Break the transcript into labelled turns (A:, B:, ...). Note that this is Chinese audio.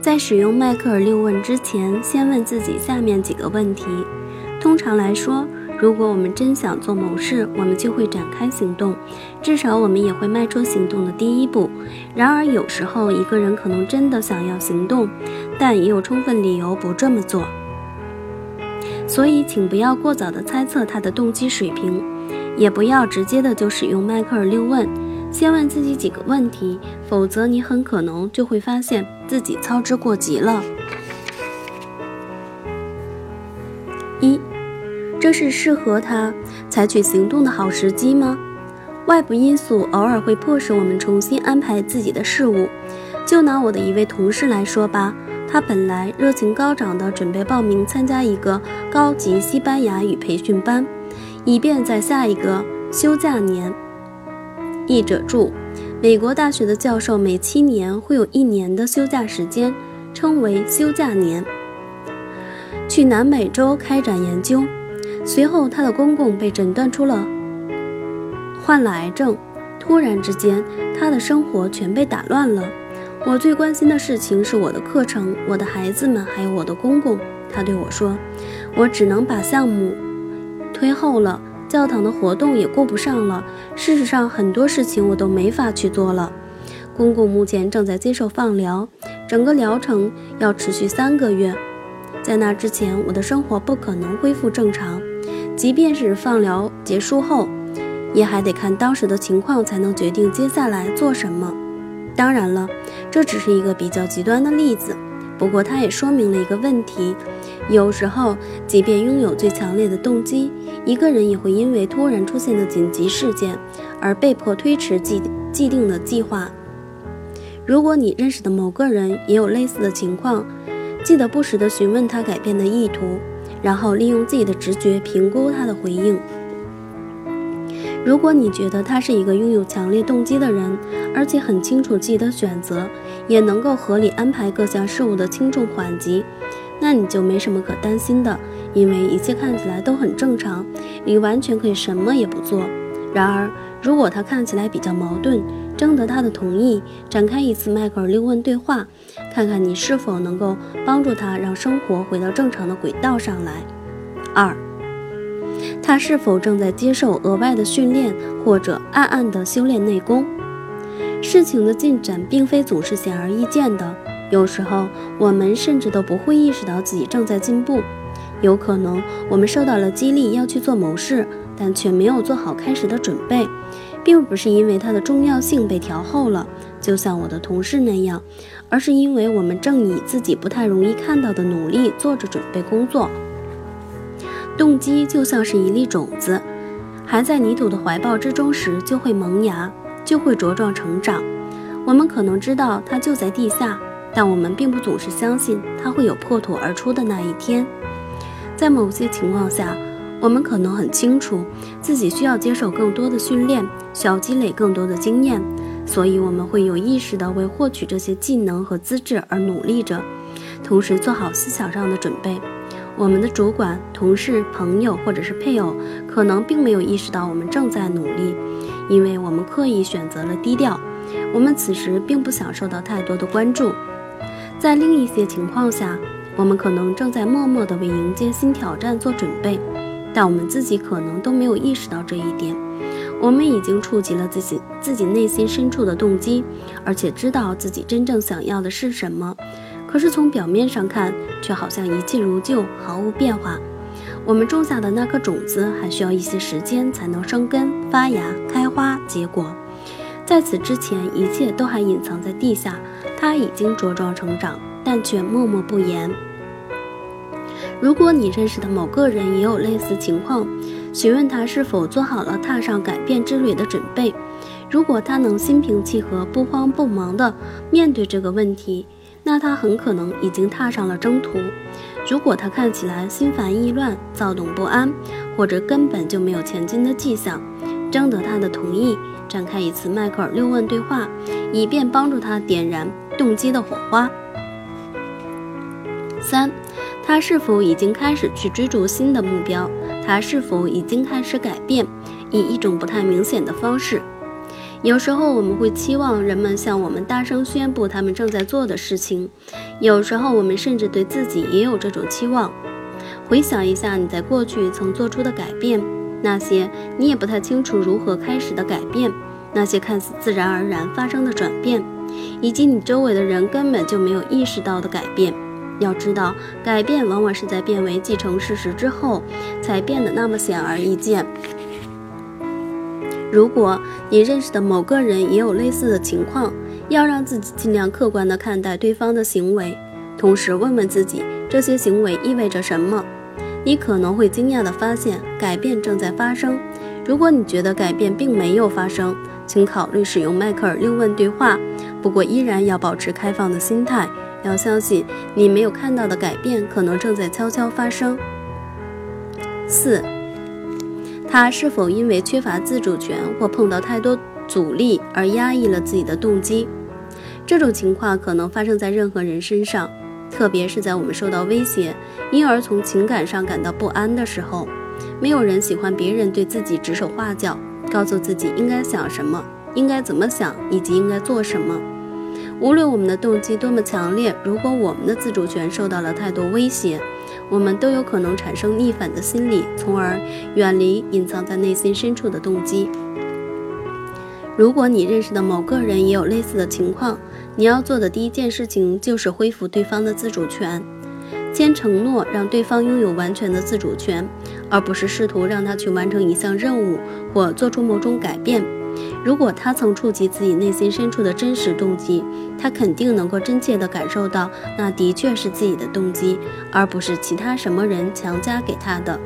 A: 在使用迈克尔六问之前，先问自己下面几个问题。通常来说，如果我们真想做某事，我们就会展开行动，至少我们也会迈出行动的第一步。然而，有时候一个人可能真的想要行动，但也有充分理由不这么做。所以，请不要过早地猜测他的动机水平，也不要直接的就使用迈克尔六问。先问自己几个问题，否则你很可能就会发现自己操之过急了。一，这是适合他采取行动的好时机吗？外部因素偶尔会迫使我们重新安排自己的事务。就拿我的一位同事来说吧，他本来热情高涨地准备报名参加一个高级西班牙语培训班，以便在下一个休假年。译者注：美国大学的教授每七年会有一年的休假时间，称为休假年，去南美洲开展研究。随后，他的公公被诊断出了患了癌症。突然之间，他的生活全被打乱了。我最关心的事情是我的课程、我的孩子们，还有我的公公。他对我说：“我只能把项目推后了。”教堂的活动也顾不上了。事实上，很多事情我都没法去做了。公公目前正在接受放疗，整个疗程要持续三个月。在那之前，我的生活不可能恢复正常。即便是放疗结束后，也还得看当时的情况才能决定接下来做什么。当然了，这只是一个比较极端的例子。不过，它也说明了一个问题：有时候，即便拥有最强烈的动机，一个人也会因为突然出现的紧急事件而被迫推迟既既定的计划。如果你认识的某个人也有类似的情况，记得不时地询问他改变的意图，然后利用自己的直觉评估他的回应。如果你觉得他是一个拥有强烈动机的人，而且很清楚自己的选择，也能够合理安排各项事务的轻重缓急，那你就没什么可担心的，因为一切看起来都很正常，你完全可以什么也不做。然而，如果他看起来比较矛盾，征得他的同意，展开一次迈克尔六问对话，看看你是否能够帮助他让生活回到正常的轨道上来。二。他是否正在接受额外的训练，或者暗暗的修炼内功？事情的进展并非总是显而易见的，有时候我们甚至都不会意识到自己正在进步。有可能我们受到了激励要去做某事，但却没有做好开始的准备，并不是因为它的重要性被调后了，就像我的同事那样，而是因为我们正以自己不太容易看到的努力做着准备工作。动机就像是一粒种子，还在泥土的怀抱之中时，就会萌芽，就会茁壮成长。我们可能知道它就在地下，但我们并不总是相信它会有破土而出的那一天。在某些情况下，我们可能很清楚自己需要接受更多的训练，需要积累更多的经验，所以我们会有意识地为获取这些技能和资质而努力着，同时做好思想上的准备。我们的主管、同事、朋友或者是配偶，可能并没有意识到我们正在努力，因为我们刻意选择了低调。我们此时并不想受到太多的关注。在另一些情况下，我们可能正在默默地为迎接新挑战做准备，但我们自己可能都没有意识到这一点。我们已经触及了自己自己内心深处的动机，而且知道自己真正想要的是什么。可是从表面上看，却好像一切如旧，毫无变化。我们种下的那颗种子，还需要一些时间才能生根、发芽、开花、结果。在此之前，一切都还隐藏在地下。它已经茁壮成长，但却默默不言。如果你认识的某个人也有类似情况，询问他是否做好了踏上改变之旅的准备。如果他能心平气和、不慌不忙地面对这个问题，那他很可能已经踏上了征途。如果他看起来心烦意乱、躁动不安，或者根本就没有前进的迹象，征得他的同意，展开一次迈克尔六问对话，以便帮助他点燃动机的火花。三，他是否已经开始去追逐新的目标？他是否已经开始改变，以一种不太明显的方式？有时候我们会期望人们向我们大声宣布他们正在做的事情，有时候我们甚至对自己也有这种期望。回想一下你在过去曾做出的改变，那些你也不太清楚如何开始的改变，那些看似自然而然发生的转变，以及你周围的人根本就没有意识到的改变。要知道，改变往往是在变为既成事实之后，才变得那么显而易见。如果你认识的某个人也有类似的情况，要让自己尽量客观地看待对方的行为，同时问问自己这些行为意味着什么。你可能会惊讶地发现，改变正在发生。如果你觉得改变并没有发生，请考虑使用迈克尔六问对话。不过，依然要保持开放的心态，要相信你没有看到的改变可能正在悄悄发生。四。他是否因为缺乏自主权或碰到太多阻力而压抑了自己的动机？这种情况可能发生在任何人身上，特别是在我们受到威胁，因而从情感上感到不安的时候。没有人喜欢别人对自己指手画脚，告诉自己应该想什么、应该怎么想以及应该做什么。无论我们的动机多么强烈，如果我们的自主权受到了太多威胁，我们都有可能产生逆反的心理，从而远离隐藏在内心深处的动机。如果你认识的某个人也有类似的情况，你要做的第一件事情就是恢复对方的自主权，先承诺让对方拥有完全的自主权，而不是试图让他去完成一项任务或做出某种改变。如果他曾触及自己内心深处的真实动机，他肯定能够真切地感受到，那的确是自己的动机，而不是其他什么人强加给他的。